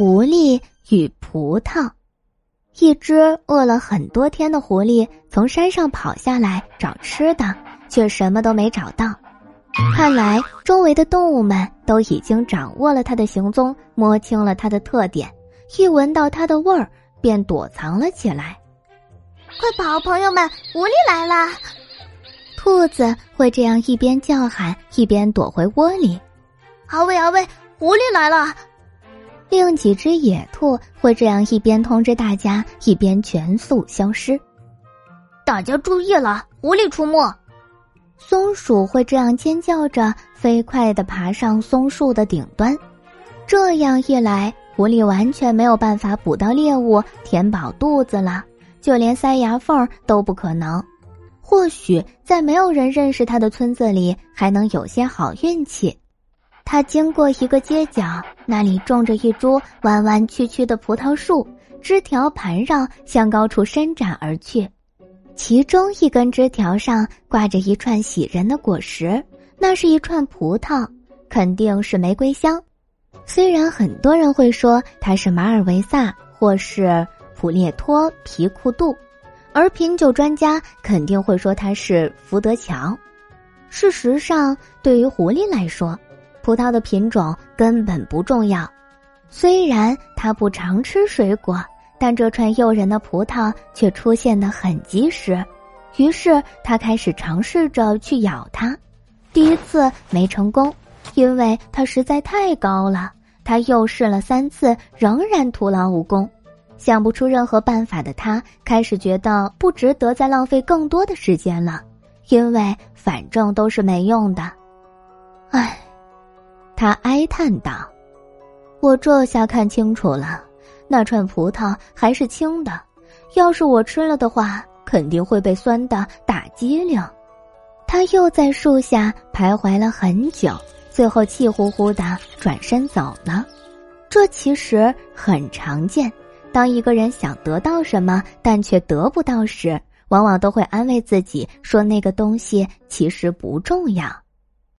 狐狸与葡萄。一只饿了很多天的狐狸从山上跑下来找吃的，却什么都没找到。看来周围的动物们都已经掌握了它的行踪，摸清了它的特点，一闻到它的味儿便躲藏了起来。快跑，朋友们，狐狸来啦！兔子会这样一边叫喊，一边躲回窝里。阿威，阿威，狐狸来了！另几只野兔会这样一边通知大家，一边全速消失。大家注意了，狐狸出没！松鼠会这样尖叫着，飞快的爬上松树的顶端。这样一来，狐狸完全没有办法捕到猎物，填饱肚子了，就连塞牙缝都不可能。或许在没有人认识它的村子里，还能有些好运气。他经过一个街角，那里种着一株弯弯曲曲的葡萄树，枝条盘绕向高处伸展而去。其中一根枝条上挂着一串喜人的果实，那是一串葡萄，肯定是玫瑰香。虽然很多人会说它是马尔维萨或是普列托皮库杜，而品酒专家肯定会说它是福德乔。事实上，对于狐狸来说，葡萄的品种根本不重要，虽然它不常吃水果，但这串诱人的葡萄却出现的很及时。于是他开始尝试着去咬它，第一次没成功，因为它实在太高了。他又试了三次，仍然徒劳无功。想不出任何办法的他，开始觉得不值得再浪费更多的时间了，因为反正都是没用的。唉。他哀叹道：“我这下看清楚了，那串葡萄还是青的。要是我吃了的话，肯定会被酸的打激灵。”他又在树下徘徊了很久，最后气呼呼的转身走了。这其实很常见。当一个人想得到什么，但却得不到时，往往都会安慰自己说那个东西其实不重要。